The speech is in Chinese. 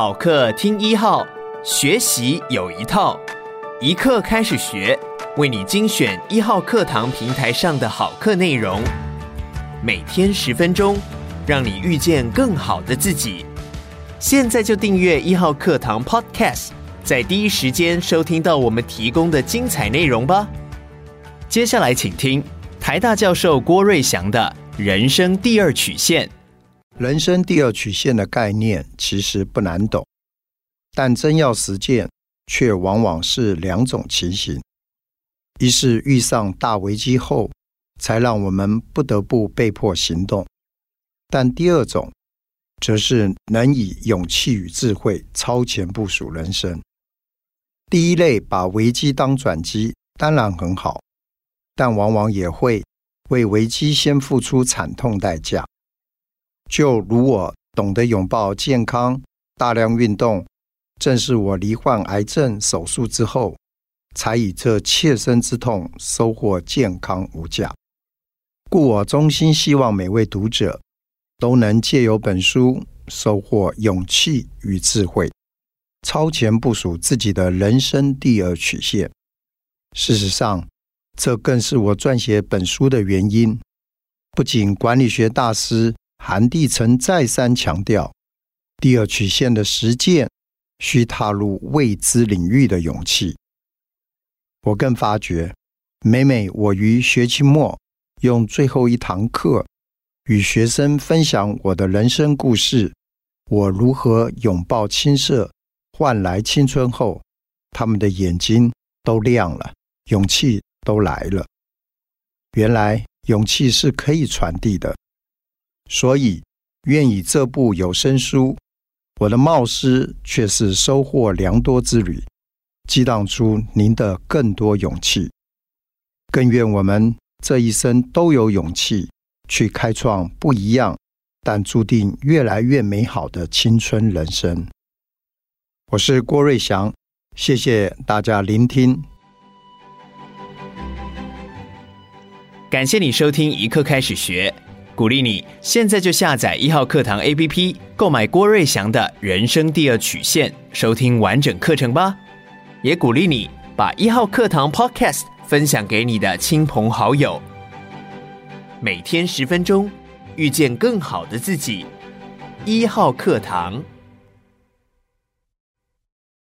好课听一号，学习有一套，一课开始学，为你精选一号课堂平台上的好课内容，每天十分钟，让你遇见更好的自己。现在就订阅一号课堂 Podcast，在第一时间收听到我们提供的精彩内容吧。接下来请听台大教授郭瑞祥的人生第二曲线。人生第二曲线的概念其实不难懂，但真要实践，却往往是两种情形：一是遇上大危机后，才让我们不得不被迫行动；但第二种，则是能以勇气与智慧超前部署人生。第一类把危机当转机，当然很好，但往往也会为危机先付出惨痛代价。就如我懂得拥抱健康，大量运动，正是我罹患癌症手术之后，才以这切身之痛收获健康无价。故我衷心希望每位读者都能借由本书收获勇气与智慧，超前部署自己的人生第二曲线。事实上，这更是我撰写本书的原因。不仅管理学大师。韩蒂曾再三强调，第二曲线的实践需踏入未知领域的勇气。我更发觉，每每我于学期末用最后一堂课与学生分享我的人生故事，我如何拥抱青涩，换来青春后，他们的眼睛都亮了，勇气都来了。原来勇气是可以传递的。所以，愿以这部有声书，我的冒失却是收获良多之旅，激荡出您的更多勇气。更愿我们这一生都有勇气去开创不一样，但注定越来越美好的青春人生。我是郭瑞祥，谢谢大家聆听。感谢你收听一刻开始学。鼓励你现在就下载一号课堂 APP，购买郭瑞祥的人生第二曲线，收听完整课程吧。也鼓励你把一号课堂 Podcast 分享给你的亲朋好友。每天十分钟，遇见更好的自己。一号课堂。